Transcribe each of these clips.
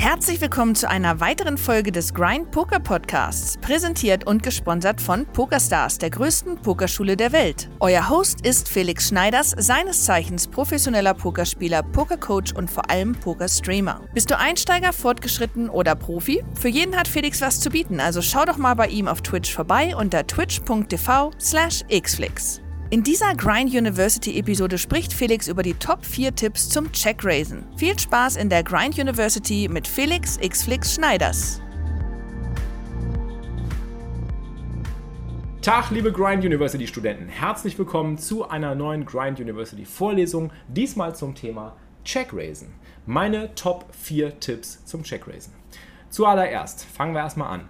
Herzlich willkommen zu einer weiteren Folge des Grind Poker Podcasts, präsentiert und gesponsert von PokerStars, der größten Pokerschule der Welt. Euer Host ist Felix Schneiders, seines Zeichens professioneller Pokerspieler, Pokercoach und vor allem Pokerstreamer. Bist du Einsteiger, fortgeschritten oder Profi? Für jeden hat Felix was zu bieten, also schau doch mal bei ihm auf Twitch vorbei unter twitch.tv/xflix. In dieser Grind University Episode spricht Felix über die Top 4 Tipps zum Checkraisen. Viel Spaß in der Grind University mit Felix Xflix Schneiders. Tag, liebe Grind University Studenten. Herzlich willkommen zu einer neuen Grind University Vorlesung. Diesmal zum Thema Checkraisen. Meine Top 4 Tipps zum Checkraisen. Zuallererst fangen wir erstmal an.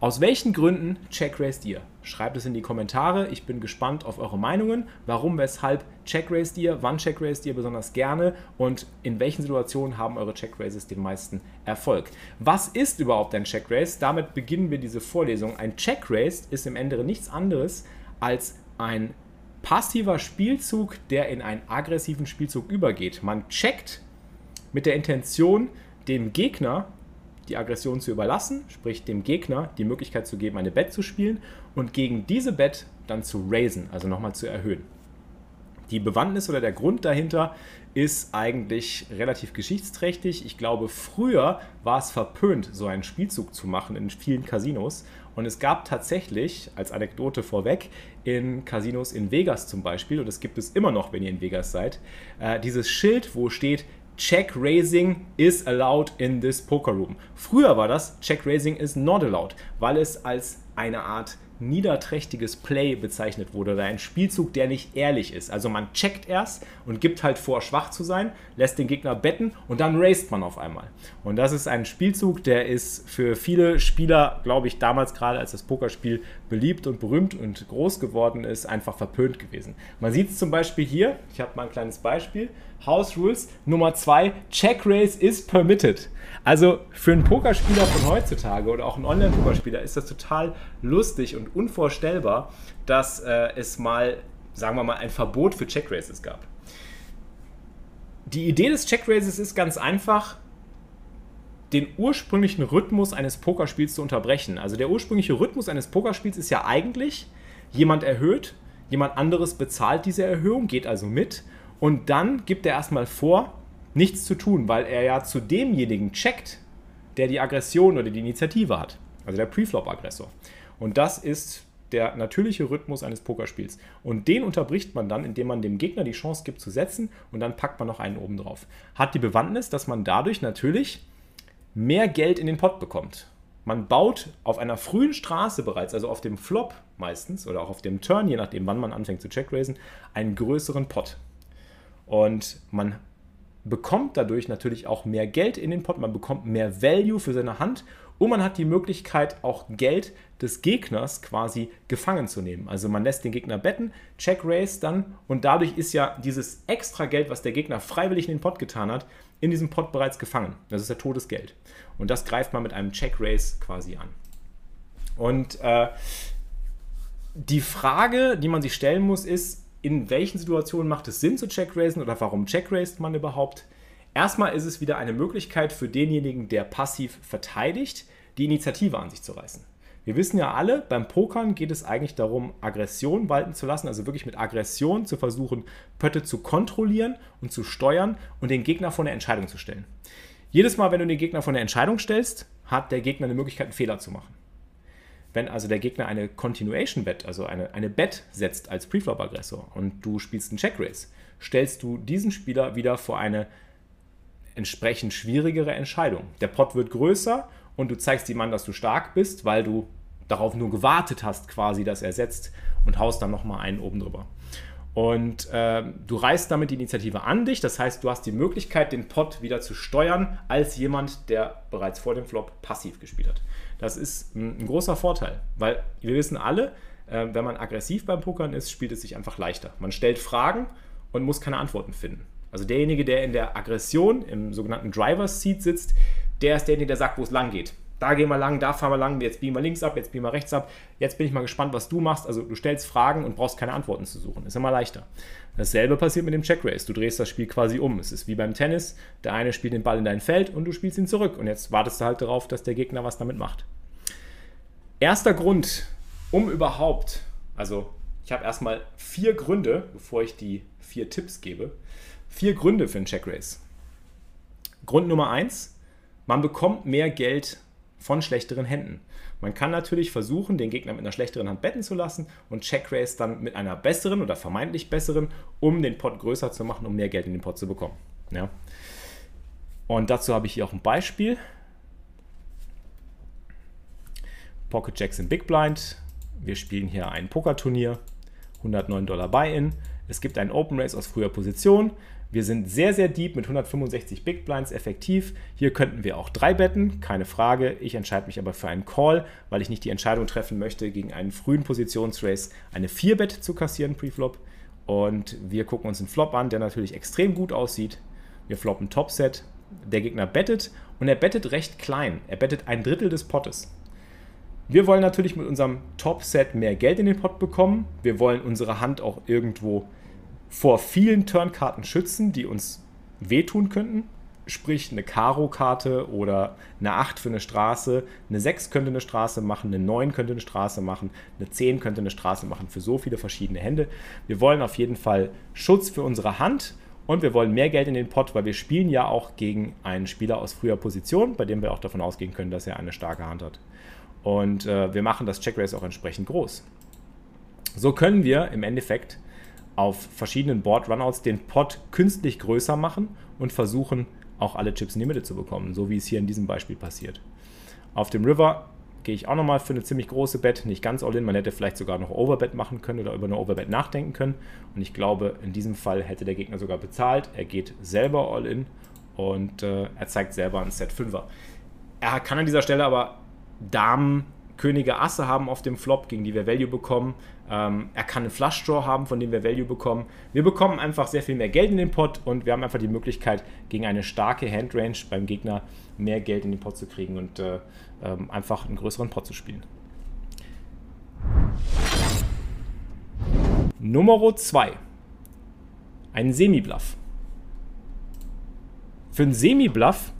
Aus welchen Gründen checkraced ihr? Schreibt es in die Kommentare. Ich bin gespannt auf eure Meinungen. Warum, weshalb checkraced ihr? Wann checkraced ihr besonders gerne? Und in welchen Situationen haben eure Checkraces den meisten Erfolg? Was ist überhaupt ein Checkrace? Damit beginnen wir diese Vorlesung. Ein Checkrace ist im Ende nichts anderes als ein passiver Spielzug, der in einen aggressiven Spielzug übergeht. Man checkt mit der Intention, dem Gegner die Aggression zu überlassen, sprich dem Gegner die Möglichkeit zu geben, eine Bet zu spielen und gegen diese Bet dann zu raisen, also nochmal zu erhöhen. Die Bewandtnis oder der Grund dahinter ist eigentlich relativ geschichtsträchtig. Ich glaube, früher war es verpönt, so einen Spielzug zu machen in vielen Casinos. Und es gab tatsächlich, als Anekdote vorweg, in Casinos in Vegas zum Beispiel, und das gibt es immer noch, wenn ihr in Vegas seid, äh, dieses Schild, wo steht Check Raising is allowed in this poker room. Früher war das Check Raising is not allowed, weil es als eine Art niederträchtiges Play bezeichnet wurde oder ein Spielzug, der nicht ehrlich ist. Also man checkt erst und gibt halt vor, schwach zu sein, lässt den Gegner betten und dann raced man auf einmal. Und das ist ein Spielzug, der ist für viele Spieler, glaube ich, damals gerade als das Pokerspiel beliebt und berühmt und groß geworden ist, einfach verpönt gewesen. Man sieht es zum Beispiel hier, ich habe mal ein kleines Beispiel. House Rules Nummer 2, Check Race is permitted. Also für einen Pokerspieler von heutzutage oder auch einen Online-Pokerspieler ist das total lustig und unvorstellbar, dass äh, es mal, sagen wir mal, ein Verbot für Check Races gab. Die Idee des Check Races ist ganz einfach, den ursprünglichen Rhythmus eines Pokerspiels zu unterbrechen. Also der ursprüngliche Rhythmus eines Pokerspiels ist ja eigentlich, jemand erhöht, jemand anderes bezahlt diese Erhöhung, geht also mit und dann gibt er erstmal vor, nichts zu tun, weil er ja zu demjenigen checkt, der die Aggression oder die Initiative hat. Also der Preflop-Aggressor. Und das ist der natürliche Rhythmus eines Pokerspiels. Und den unterbricht man dann, indem man dem Gegner die Chance gibt zu setzen und dann packt man noch einen oben drauf. Hat die Bewandtnis, dass man dadurch natürlich mehr Geld in den Pot bekommt. Man baut auf einer frühen Straße bereits, also auf dem Flop meistens oder auch auf dem Turn, je nachdem wann man anfängt zu checkraisen, einen größeren Pot. Und man bekommt dadurch natürlich auch mehr Geld in den Pot, man bekommt mehr Value für seine Hand und man hat die Möglichkeit, auch Geld des Gegners quasi gefangen zu nehmen. Also man lässt den Gegner betten, Check Raise dann und dadurch ist ja dieses extra Geld, was der Gegner freiwillig in den Pot getan hat, in diesem Pot bereits gefangen. Das ist ja Todesgeld. Und das greift man mit einem Check Raise quasi an. Und äh, die Frage, die man sich stellen muss, ist, in welchen Situationen macht es Sinn zu checkraisen oder warum checkraised man überhaupt? Erstmal ist es wieder eine Möglichkeit für denjenigen, der passiv verteidigt, die Initiative an sich zu reißen. Wir wissen ja alle, beim Pokern geht es eigentlich darum, Aggression walten zu lassen, also wirklich mit Aggression zu versuchen, Pötte zu kontrollieren und zu steuern und den Gegner vor eine Entscheidung zu stellen. Jedes Mal, wenn du den Gegner vor eine Entscheidung stellst, hat der Gegner eine Möglichkeit, einen Fehler zu machen. Wenn also der Gegner eine Continuation Bet, also eine, eine Bet setzt als Preflop-Aggressor und du spielst einen Check-Race, stellst du diesen Spieler wieder vor eine entsprechend schwierigere Entscheidung. Der Pot wird größer und du zeigst ihm an, dass du stark bist, weil du darauf nur gewartet hast, quasi, dass er setzt und haust dann nochmal einen oben drüber. Und äh, du reißt damit die Initiative an dich, das heißt, du hast die Möglichkeit, den Pot wieder zu steuern, als jemand, der bereits vor dem Flop passiv gespielt hat. Das ist ein, großer Vorteil, weil wir wissen alle, äh, wenn man aggressiv beim Pokern ist, spielt es sich einfach leichter. Man stellt Fragen und muss keine Antworten finden. Also derjenige, der in der Aggression, im sogenannten Driver's Seat sitzt, der ist derjenige, der sagt, wo es lang geht. da gehen wir lang, da fahren wir lang, jetzt biegen wir links ab, jetzt biegen wir rechts ab. Jetzt bin ich mal gespannt, was du machst. Also du stellst Fragen und brauchst keine Antworten zu suchen. Ist immer leichter. Dasselbe passiert mit dem Check Race. Du drehst das Spiel quasi um. Es ist wie beim Tennis. Der eine spielt den Ball in dein Feld und du spielst ihn zurück. Und jetzt wartest du halt darauf, dass der Gegner was damit macht. Erster Grund, um überhaupt, also ich habe erstmal vier Gründe, bevor ich die vier Tipps gebe. Vier Gründe für einen Check Race. Grund Nummer eins, man bekommt mehr Geld von schlechteren Händen. Man kann natürlich versuchen, den Gegner mit einer schlechteren Hand betten zu lassen und Check Race dann mit einer besseren oder vermeintlich besseren, um den Pot größer zu machen, um mehr Geld in den Pot zu bekommen. Ja. Und dazu habe ich hier auch ein Beispiel. Pocket Jacks im Big Blind. Wir spielen hier ein Pokerturnier. 109 Dollar Buy-In. Es gibt einen Open Race aus früher Position. Wir sind sehr, sehr deep mit 165 Big Blinds effektiv. Hier könnten wir auch drei betten, keine Frage. Ich entscheide mich aber für einen Call, weil ich nicht die Entscheidung treffen möchte, gegen einen frühen Positionsrace eine 4-Bet zu kassieren, Preflop. Und wir gucken uns einen Flop an, der natürlich extrem gut aussieht. Wir floppen Topset. Der Gegner bettet und er bettet recht klein. Er bettet ein Drittel des Pottes. Wir wollen natürlich mit unserem Topset mehr Geld in den Pot bekommen. Wir wollen unsere Hand auch irgendwo vor vielen Turnkarten schützen, die uns wehtun könnten. Sprich, eine Karo-Karte oder eine 8 für eine Straße. Eine 6 könnte eine Straße machen, eine 9 könnte eine Straße machen, eine 10 könnte eine Straße machen für so viele verschiedene Hände. Wir wollen auf jeden Fall Schutz für unsere Hand und wir wollen mehr Geld in den Pot, weil wir spielen ja auch gegen einen Spieler aus früher Position, bei dem wir auch davon ausgehen können, dass er eine starke Hand hat. Und äh, wir machen das Check Race auch entsprechend groß. So können wir im Endeffekt auf verschiedenen Board Runouts den Pot künstlich größer machen und versuchen auch alle Chips in die Mitte zu bekommen, so wie es hier in diesem Beispiel passiert. Auf dem River gehe ich auch nochmal für eine ziemlich große Bet, nicht ganz all in, man hätte vielleicht sogar noch Overbet machen können oder über eine Overbet nachdenken können und ich glaube, in diesem Fall hätte der Gegner sogar bezahlt, er geht selber all in und äh, er zeigt selber ein Set 5er. Er kann an dieser Stelle aber Damen Könige Asse haben auf dem Flop, gegen die wir Value bekommen. Ähm, er kann einen Flush Draw haben, von dem wir Value bekommen. Wir bekommen einfach sehr viel mehr Geld in den Pot und wir haben einfach die Möglichkeit, gegen eine starke Handrange beim Gegner mehr Geld in den Pot zu kriegen und äh, ähm, einfach einen größeren Pot zu spielen. Nummer 2. Ein Semi-Bluff. Für einen Semi-Bluff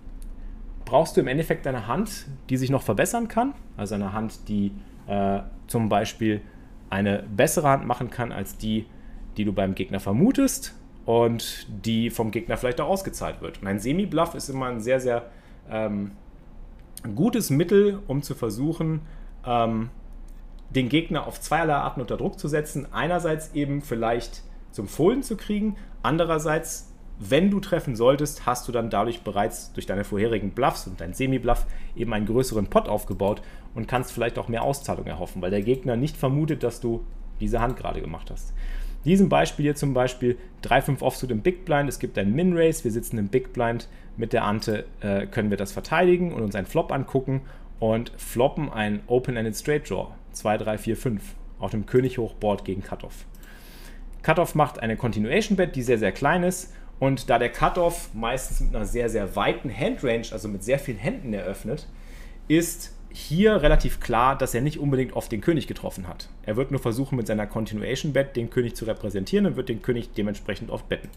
brauchst du im Endeffekt eine Hand, die sich noch verbessern kann. Also eine Hand, die äh, zum Beispiel eine bessere Hand machen kann als die, die du beim Gegner vermutest und die vom Gegner vielleicht auch ausgezahlt wird. Und ein Semi-Bluff ist immer ein sehr, sehr ähm, gutes Mittel, um zu versuchen, ähm, den Gegner auf zweierlei Arten unter Druck zu setzen. Einerseits eben vielleicht zum Fohlen zu kriegen, andererseits wenn du treffen solltest, hast du dann dadurch bereits durch deine vorherigen Bluffs und dein Semi-Bluff eben einen größeren Pot aufgebaut und kannst vielleicht auch mehr Auszahlung erhoffen, weil der Gegner nicht vermutet, dass du diese Hand gerade gemacht hast. In diesem Beispiel hier zum Beispiel 3-5 Offsuit im Big Blind, es gibt ein Min-Race, wir sitzen im Big Blind, mit der Ante äh, können wir das verteidigen und uns einen Flop angucken und floppen ein Open-Ended Straight Draw 2, 3, 4, 5 auf dem König Hochboard gegen Cutoff. Cutoff macht eine Continuation Bet, die sehr, sehr klein ist und da der Cutoff meistens mit einer sehr, sehr weiten Handrange, also mit sehr vielen Händen eröffnet, ist hier relativ klar, dass er nicht unbedingt oft den König getroffen hat. Er wird nur versuchen, mit seiner Continuation Bet den König zu repräsentieren und wird den König dementsprechend oft betten.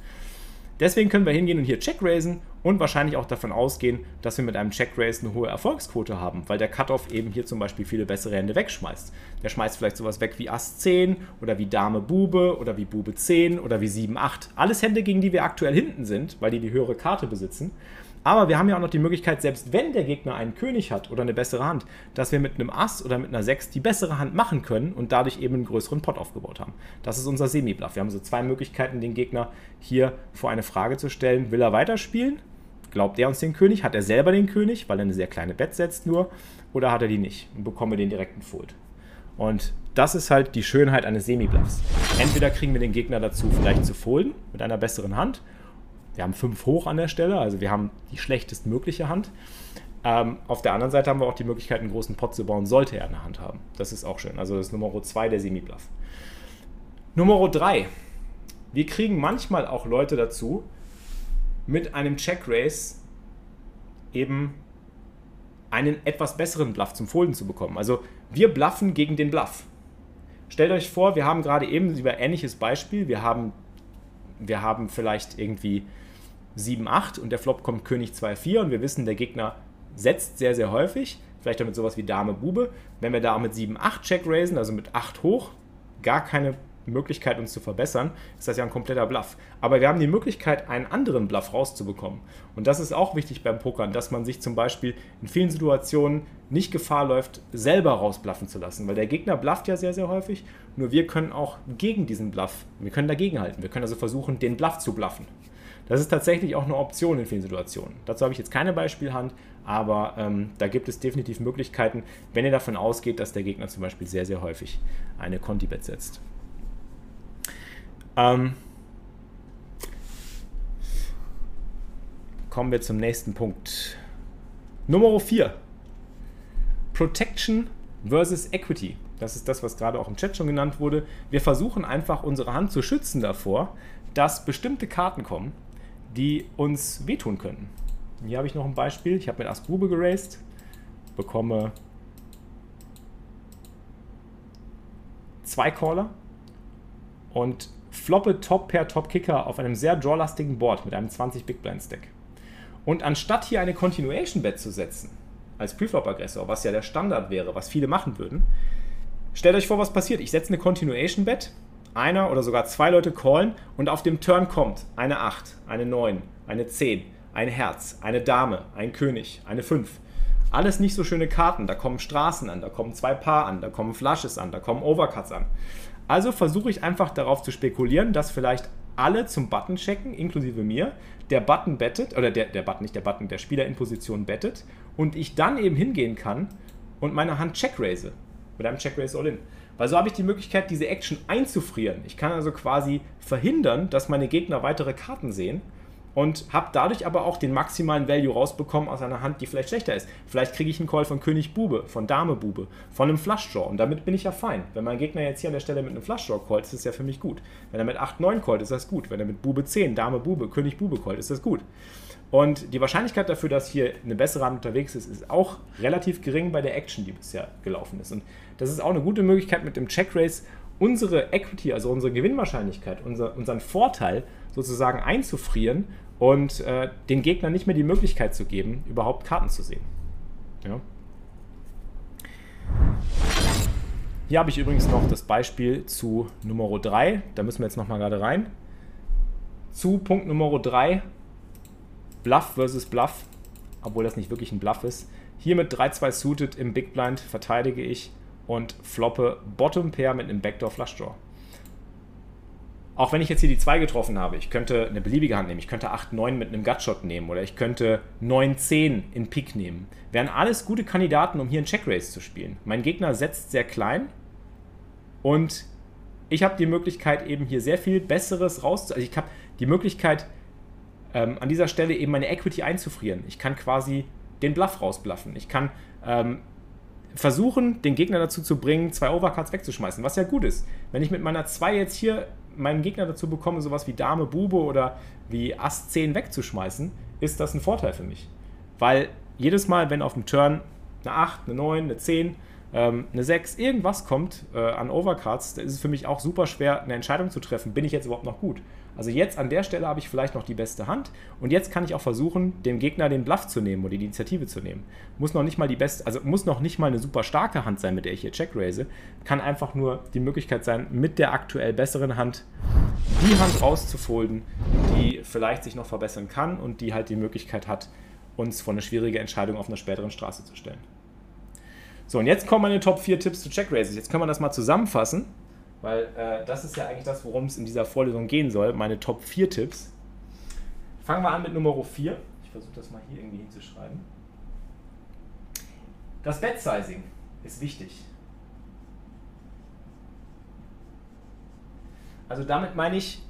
Deswegen können wir hingehen und hier Check raisen und wahrscheinlich auch davon ausgehen, dass wir mit einem Check Raise eine hohe Erfolgsquote haben, weil der Cutoff eben hier zum Beispiel viele bessere Hände wegschmeißt. Der schmeißt vielleicht sowas weg wie Ass 10 oder wie Dame Bube oder wie Bube 10 oder wie 7 8. Alles Hände, gegen die wir aktuell hinten sind, weil die die höhere Karte besitzen. Aber wir haben ja auch noch die Möglichkeit, selbst wenn der Gegner einen König hat oder eine bessere Hand, dass wir mit einem Ass oder mit einer 6 die bessere Hand machen können und dadurch eben einen größeren Pot aufgebaut haben. Das ist unser Semi-Bluff. Wir haben so zwei Möglichkeiten, den Gegner hier vor eine Frage zu stellen. Will er weiterspielen? Glaubt er uns den König? Hat er selber den König, weil er eine sehr kleine Bett setzt nur? Oder hat er die nicht? Und bekommen wir den direkten Fold. Und das ist halt die Schönheit eines Semi-Bluffs. Entweder kriegen wir den Gegner dazu, vielleicht zu folden mit einer besseren Hand, wir haben fünf hoch an der Stelle, also wir haben die schlechtestmögliche Hand. Ähm, auf der anderen Seite haben wir auch die Möglichkeit, einen großen Pot zu bauen, sollte er eine Hand haben. Das ist auch schön. Also das ist Nummer 2 der Semi-Bluff. Nummer 3. Wir kriegen manchmal auch Leute dazu, mit einem Check-Race eben einen etwas besseren Bluff zum Folden zu bekommen. Also wir bluffen gegen den Bluff. Stellt euch vor, wir haben gerade eben über ähnliches Beispiel. Wir haben, wir haben vielleicht irgendwie 7, 8 und der Flop kommt König 2, 4 und wir wissen, der Gegner setzt sehr, sehr häufig. Vielleicht damit sowas wie Dame, Bube. Wenn wir da mit 7, 8 Check raisen, also mit 8 hoch, gar keine Möglichkeit, uns zu verbessern, ist das ja ein kompletter Bluff. Aber wir haben die Möglichkeit, einen anderen Bluff rauszubekommen. Und das ist auch wichtig beim Pokern, dass man sich zum Beispiel in vielen Situationen nicht Gefahr läuft, selber rausbluffen zu lassen. Weil der Gegner blufft ja sehr, sehr häufig. Nur wir können auch gegen diesen Bluff, wir können dagegenhalten. Wir können also versuchen, den Bluff zu bluffen. Das ist tatsächlich auch eine Option in vielen Situationen. Dazu habe ich jetzt keine Beispielhand, aber ähm, da gibt es definitiv Möglichkeiten, wenn ihr davon ausgeht, dass der Gegner zum Beispiel sehr, sehr häufig eine Conti-Bet setzt. Ähm, kommen wir zum nächsten Punkt. Nummer 4. Protection versus Equity. Das ist das, was gerade auch im Chat schon genannt wurde. Wir versuchen einfach unsere Hand zu schützen davor, dass bestimmte Karten kommen, die uns wehtun können. Hier habe ich noch ein Beispiel. Ich habe mit Ass Bube geraced, bekomme zwei Caller und floppe Top Pair Top Kicker auf einem sehr drawlastigen Board mit einem 20 Big Blind Stack. Und anstatt hier eine Continuation Bet zu setzen, als Preflop-Aggressor, was ja der Standard wäre, was viele machen würden, stellt euch vor, was passiert. Ich setze eine Continuation Bet, einer oder sogar zwei Leute callen und auf dem Turn kommt eine 8, eine 9, eine 10, ein Herz, eine Dame, ein König, eine 5. Alles nicht so schöne Karten. Da kommen Straßen an, da kommen zwei Paar an, da kommen Flushes an, da kommen Overcuts an. Also versuche ich einfach darauf zu spekulieren, dass vielleicht alle zum Button checken, inklusive mir, der Button bettet, oder der, der Button, nicht der Button, der Spieler in Position bettet und ich dann eben hingehen kann und meine Hand check raise. Mit einem Check Raise All-In. Weil so habe ich die Möglichkeit, diese Action einzufrieren. Ich kann also quasi verhindern, dass meine Gegner weitere Karten sehen und habe dadurch aber auch den maximalen Value rausbekommen aus einer Hand, die vielleicht schlechter ist. Vielleicht kriege ich einen Call von König Bube, von Dame Bube, von einem Flush Draw und damit bin ich ja fein. Wenn mein Gegner jetzt hier an der Stelle mit einem Flush Draw callt, ist das ja für mich gut. Wenn er mit 8, 9 callt, ist das gut. Wenn er mit Bube 10, Dame Bube, König Bube callt, ist das gut. Und die Wahrscheinlichkeit dafür, dass hier eine bessere Hand unterwegs ist, ist auch relativ gering bei der Action, die bisher gelaufen ist. Und das ist auch eine gute Möglichkeit mit dem Check Race unsere Equity, also unsere Gewinnwahrscheinlichkeit, unser, unseren Vorteil sozusagen einzufrieren und äh, den Gegner nicht mehr die Möglichkeit zu geben, überhaupt Karten zu sehen. Ja. Hier habe ich übrigens noch das Beispiel zu Nummer 3. Da müssen wir jetzt nochmal gerade rein. Zu Punkt Nummer 3, Bluff versus Bluff, obwohl das nicht wirklich ein Bluff ist. Hier mit 3-2 Suited im Big Blind verteidige ich und floppe Bottom Pair mit einem Backdoor Flush Draw. Auch wenn ich jetzt hier die 2 getroffen habe, ich könnte eine beliebige Hand nehmen, ich könnte 8-9 mit einem Gutshot nehmen oder ich könnte 9-10 in Pick nehmen. Wären alles gute Kandidaten, um hier einen Check Race zu spielen. Mein Gegner setzt sehr klein und ich habe die Möglichkeit, eben hier sehr viel Besseres rauszu... Also ich habe die Möglichkeit, ähm, an dieser Stelle eben meine Equity einzufrieren. Ich kann quasi den Bluff rausbluffen. Ich kann ähm, versuchen, den Gegner dazu zu bringen, zwei Overcards wegzuschmeißen, was ja gut ist. Wenn ich mit meiner 2 jetzt hier meinen Gegner dazu bekomme, sowas wie Dame, Bube oder wie Ass 10 wegzuschmeißen, ist das ein Vorteil für mich. Weil jedes Mal, wenn auf dem Turn eine 8, eine 9, eine 10, ähm, eine 6, irgendwas kommt äh, an Overcards, da ist es für mich auch super schwer, eine Entscheidung zu treffen. Bin ich jetzt überhaupt noch gut? Also jetzt an der Stelle habe ich vielleicht noch die beste Hand und jetzt kann ich auch versuchen, dem Gegner den Bluff zu nehmen oder die Initiative zu nehmen. Muss noch nicht mal die beste, also muss noch nicht mal eine super starke Hand sein, mit der ich hier Check raise. Kann einfach nur die Möglichkeit sein, mit der aktuell besseren Hand die Hand rauszufolden, die vielleicht sich noch verbessern kann und die halt die Möglichkeit hat, uns vor eine schwierige Entscheidung auf einer späteren Straße zu stellen. So, und jetzt kommen meine Top 4 Tipps zu Check Raises. Jetzt können wir das mal zusammenfassen. Weil äh, das ist ja eigentlich das, worum es in dieser Vorlesung gehen soll, meine Top 4 Tipps. Fangen wir an mit Nummer 4. Ich versuche das mal hier irgendwie hinzuschreiben. Das Bet-Sizing ist wichtig. Also damit meine ich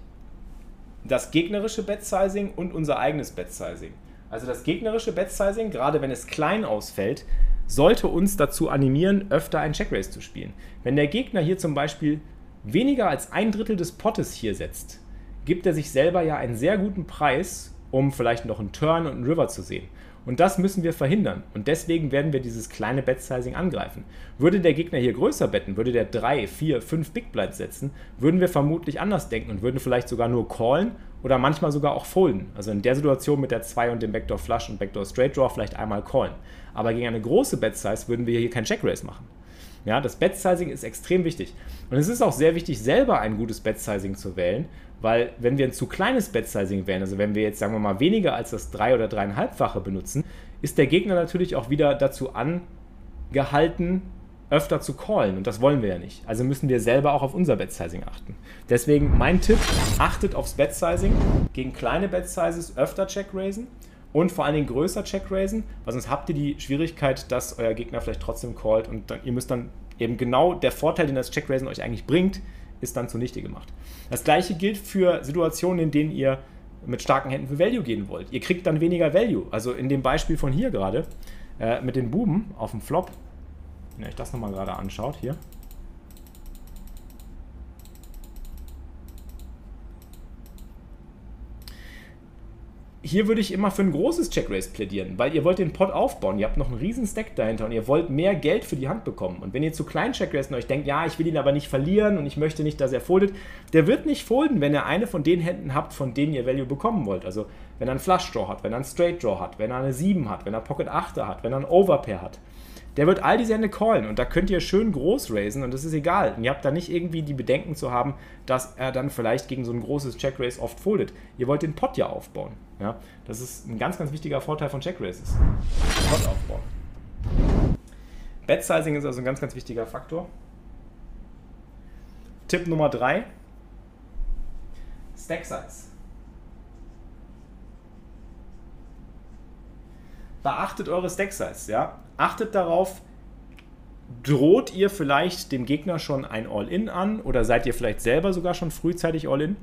das gegnerische Bet-Sizing und unser eigenes Bet-Sizing. Also das gegnerische Bet-Sizing, gerade wenn es klein ausfällt, sollte uns dazu animieren, öfter ein Check-Race zu spielen. Wenn der Gegner hier zum Beispiel weniger als ein Drittel des Pottes hier setzt, gibt er sich selber ja einen sehr guten Preis, um vielleicht noch einen Turn und einen River zu sehen. Und das müssen wir verhindern. Und deswegen werden wir dieses kleine Bet-Sizing angreifen. Würde der Gegner hier größer betten, würde der 3, 4, 5 Big Blinds setzen, würden wir vermutlich anders denken und würden vielleicht sogar nur callen oder manchmal sogar auch folden. Also in der Situation mit der 2 und dem Backdoor Flush und Backdoor Straight Draw vielleicht einmal callen. Aber gegen eine große Bet-Size würden wir hier kein Check Raise machen. Ja, das Bet-Sizing ist extrem wichtig. Und es ist auch sehr wichtig, selber ein gutes Bet-Sizing zu wählen, weil wenn wir ein zu kleines Bet-Sizing wählen, also wenn wir jetzt sagen wir mal weniger als das 3 oder 3,5-fache benutzen, ist der Gegner natürlich auch wieder dazu angehalten, öfter zu callen und das wollen wir ja nicht. Also müssen wir selber auch auf unser Bet-Sizing achten. Deswegen mein Tipp, achtet aufs Bet-Sizing, gegen kleine Bet-Sizes öfter check-raisen und vor allen Dingen größer check-raisen, weil sonst habt ihr die Schwierigkeit, dass euer Gegner vielleicht trotzdem callt und dann, ihr müsst dann eben genau der Vorteil, den das check-raisen euch eigentlich bringt, ist dann zunichte gemacht. Das gleiche gilt für Situationen, in denen ihr mit starken Händen für Value gehen wollt. Ihr kriegt dann weniger Value. Also in dem Beispiel von hier gerade äh, mit den Buben auf dem Flop, wenn ihr euch das nochmal gerade anschaut, hier. Hier würde ich immer für ein großes Checkrace plädieren, weil ihr wollt den Pot aufbauen, ihr habt noch einen riesen Stack dahinter und ihr wollt mehr Geld für die Hand bekommen. Und wenn ihr zu kleinen Checkrace euch denkt, ja, ich will ihn aber nicht verlieren und ich möchte nicht, dass er foldet, der wird nicht folden, wenn ihr eine von den Händen habt, von denen ihr Value bekommen wollt. Also wenn er einen Flush Draw hat, wenn er einen Straight Draw hat, wenn er eine 7 hat, wenn er Pocket 8 hat, wenn er einen Overpair hat der wird all diese Hände callen und da könnt ihr schön groß raisen und das ist egal. Und ihr habt da nicht irgendwie die Bedenken zu haben, dass er dann vielleicht gegen so ein großes Checkrace oft foldet. Ihr wollt den Pot ja aufbauen. Ja? Das ist ein ganz, ganz wichtiger Vorteil von Checkraces. Pot aufbauen. Bet Sizing ist also ein ganz, ganz wichtiger Faktor. Tipp Nummer 3. Stack Size. Beachtet eure Stack Size, ja achtet darauf, droht ihr vielleicht dem Gegner schon ein All-In an oder seid ihr vielleicht selber sogar schon frühzeitig All-In?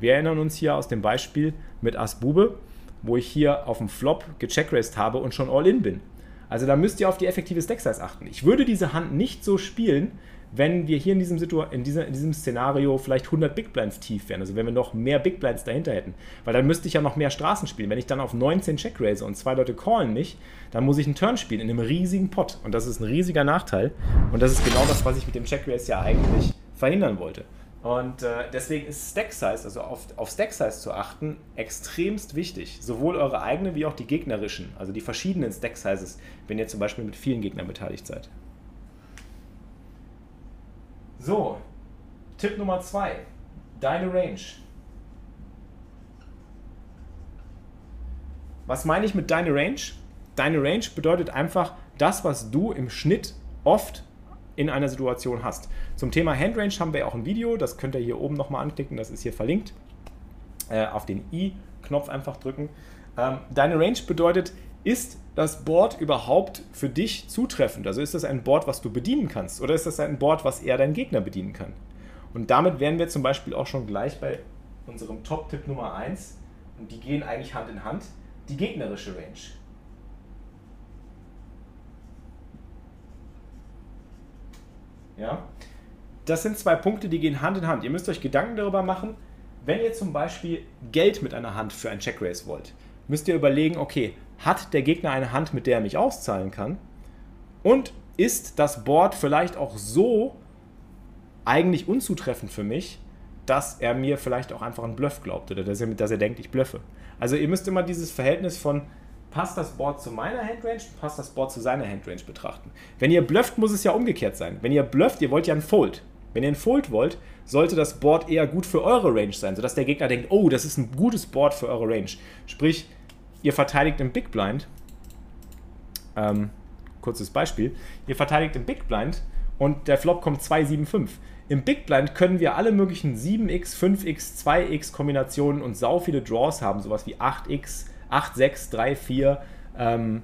Wir erinnern uns hier aus dem Beispiel mit Ass Bube, wo ich hier auf dem Flop gecheckraced habe und schon All-In bin. Also da müsst ihr auf die effektive Stack-Size achten. Ich würde diese Hand nicht so spielen, wenn wir hier in diesem, Situ in, dieser, in diesem Szenario vielleicht 100 Big Blinds tief wären, also wenn wir noch mehr Big Blinds dahinter hätten, weil dann müsste ich ja noch mehr Straßen spielen. Wenn ich dann auf 19 Check raise und zwei Leute callen mich, dann muss ich einen Turn spielen in einem riesigen Pot und das ist ein riesiger Nachteil und das ist genau das, was ich mit dem Check Raise ja eigentlich verhindern wollte. Und äh, deswegen ist Stack Size, also auf, auf Stack Size zu achten, extremst wichtig. Sowohl eure eigene wie auch die gegnerischen, also die verschiedenen Stack Sizes, wenn ihr zum Beispiel mit vielen Gegnern beteiligt seid. So, Tipp Nummer zwei: Deine Range. Was meine ich mit deine Range? Deine Range bedeutet einfach das, was du im Schnitt oft in einer Situation hast. Zum Thema Handrange haben wir auch ein Video, das könnt ihr hier oben nochmal anklicken, das ist hier verlinkt. Äh, auf den i-Knopf einfach drücken. Ähm, deine Range bedeutet, ist das Board überhaupt für dich zutreffend? Also ist das ein Board, was du bedienen kannst? Oder ist das ein Board, was eher dein Gegner bedienen kann? Und damit wären wir zum Beispiel auch schon gleich bei unserem Top-Tipp Nummer 1. Und die gehen eigentlich Hand in Hand. Die gegnerische Range. Ja? Das sind zwei Punkte, die gehen Hand in Hand. Ihr müsst euch Gedanken darüber machen, wenn ihr zum Beispiel Geld mit einer Hand für ein Check Race wollt, müsst ihr überlegen, okay, hat der Gegner eine Hand, mit der er mich auszahlen kann? Und ist das Board vielleicht auch so eigentlich unzutreffend für mich, dass er mir vielleicht auch einfach einen Bluff glaubt oder dass er, dass er denkt, ich bluffe. Also ihr müsst immer dieses Verhältnis von passt das Board zu meiner Handrange, passt das Board zu seiner Handrange betrachten. Wenn ihr blufft, muss es ja umgekehrt sein. Wenn ihr blufft, ihr wollt ja einen Fold. Wenn ihr einen Fold wollt, sollte das Board eher gut für eure Range sein, sodass der Gegner denkt, oh, das ist ein gutes Board für eure Range. Sprich, ihr verteidigt im Big Blind, ähm, kurzes Beispiel, ihr verteidigt im Big Blind und der Flop kommt 2, 7, 5. Im Big Blind können wir alle möglichen 7x, 5x, 2x Kombinationen und sau viele Draws haben, sowas wie 8x, 8, 6, 3, 4. Ähm,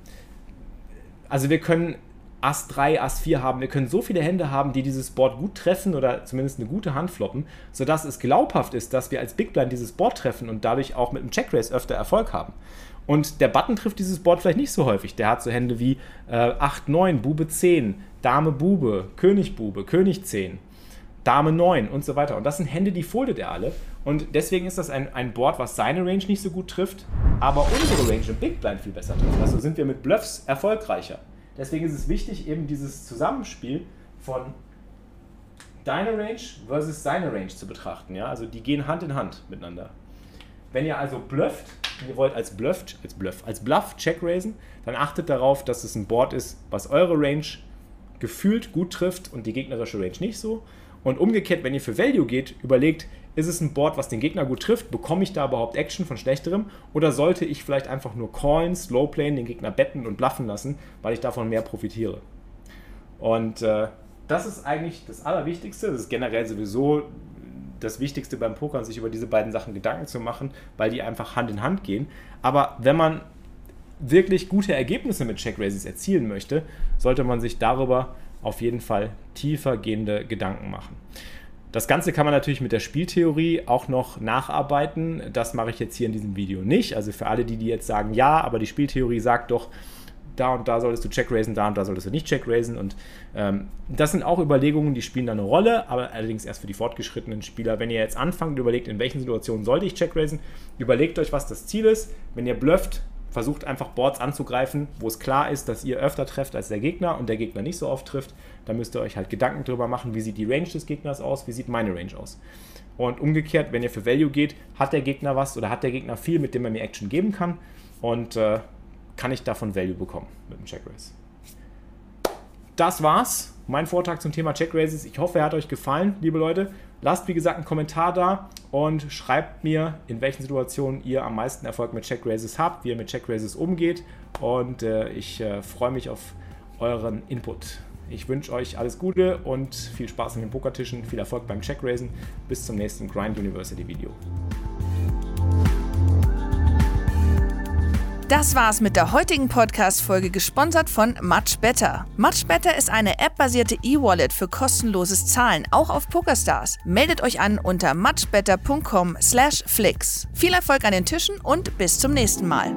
also wir können Ass 3, Ass 4 haben. Wir können so viele Hände haben, die dieses Board gut treffen oder zumindest eine gute Hand floppen, sodass es glaubhaft ist, dass wir als Big Blind dieses Board treffen und dadurch auch mit dem Check Race öfter Erfolg haben. Und der Button trifft dieses Board vielleicht nicht so häufig. Der hat so Hände wie äh, 8, 9, Bube 10, Dame Bube, König Bube, König 10. Dame 9 und so weiter. Und das sind Hände, die foldet er alle. Und deswegen ist das ein, ein Board, was seine Range nicht so gut trifft, aber unsere Range im Big Blind viel besser trifft. Also sind wir mit Bluffs erfolgreicher. Deswegen ist es wichtig, eben dieses Zusammenspiel von deine Range versus seine Range zu betrachten. Ja? Also die gehen Hand in Hand miteinander. Wenn ihr also blufft, ihr wollt als Bluff, als Bluff, als Bluff Check raisen, dann achtet darauf, dass es ein Board ist, was eure Range gefühlt gut trifft und die gegnerische Range nicht so. Und umgekehrt, wenn ihr für Value geht, überlegt, ist es ein Board, was den Gegner gut trifft? Bekomme ich da überhaupt Action von schlechterem? Oder sollte ich vielleicht einfach nur callen, slowplayen, den Gegner betten und bluffen lassen, weil ich davon mehr profitiere? Und äh, das ist eigentlich das Allerwichtigste. Das ist generell sowieso das Wichtigste beim Pokern, sich über diese beiden Sachen Gedanken zu machen, weil die einfach Hand in Hand gehen. Aber wenn man wirklich gute Ergebnisse mit Check Raises erzielen möchte, sollte man sich darüber auf jeden Fall tiefer gehende Gedanken machen. Das Ganze kann man natürlich mit der Spieltheorie auch noch nacharbeiten. Das mache ich jetzt hier in diesem Video nicht. Also für alle, die, die jetzt sagen, ja, aber die Spieltheorie sagt doch, da und da solltest du check raisen, da und da solltest du nicht check raisen. Und ähm, das sind auch Überlegungen, die spielen da eine Rolle, aber allerdings erst für die fortgeschrittenen Spieler. Wenn ihr jetzt anfangt und überlegt, in welchen Situationen sollte ich check raisen, überlegt euch, was das Ziel ist. Wenn ihr blufft, versucht einfach Boards anzugreifen, wo es klar ist, dass ihr öfter trefft als der Gegner und der Gegner nicht so oft trifft. Da müsst ihr euch halt Gedanken drüber machen, wie sieht die Range des Gegners aus, wie sieht meine Range aus. Und umgekehrt, wenn ihr für Value geht, hat der Gegner was oder hat der Gegner viel, mit dem er mir Action geben kann und äh, kann ich davon Value bekommen mit dem Check Race. Das war's, mein Vortrag zum Thema Check Races. Ich hoffe, er hat euch gefallen, liebe Leute. Lasst, wie gesagt, einen Kommentar da und schreibt mir, in welchen Situationen ihr am meisten Erfolg mit Check Raises habt, wie ihr mit Check Raises umgeht. Und äh, ich äh, freue mich auf euren Input. Ich wünsche euch alles Gute und viel Spaß an den Pokertischen, viel Erfolg beim Check Raisen. Bis zum nächsten Grind University Video. Das war's mit der heutigen Podcast-Folge, gesponsert von Much Better. Much Better ist eine App-basierte E-Wallet für kostenloses Zahlen, auch auf PokerStars. Meldet euch an unter muchbetter.com/flix. Viel Erfolg an den Tischen und bis zum nächsten Mal.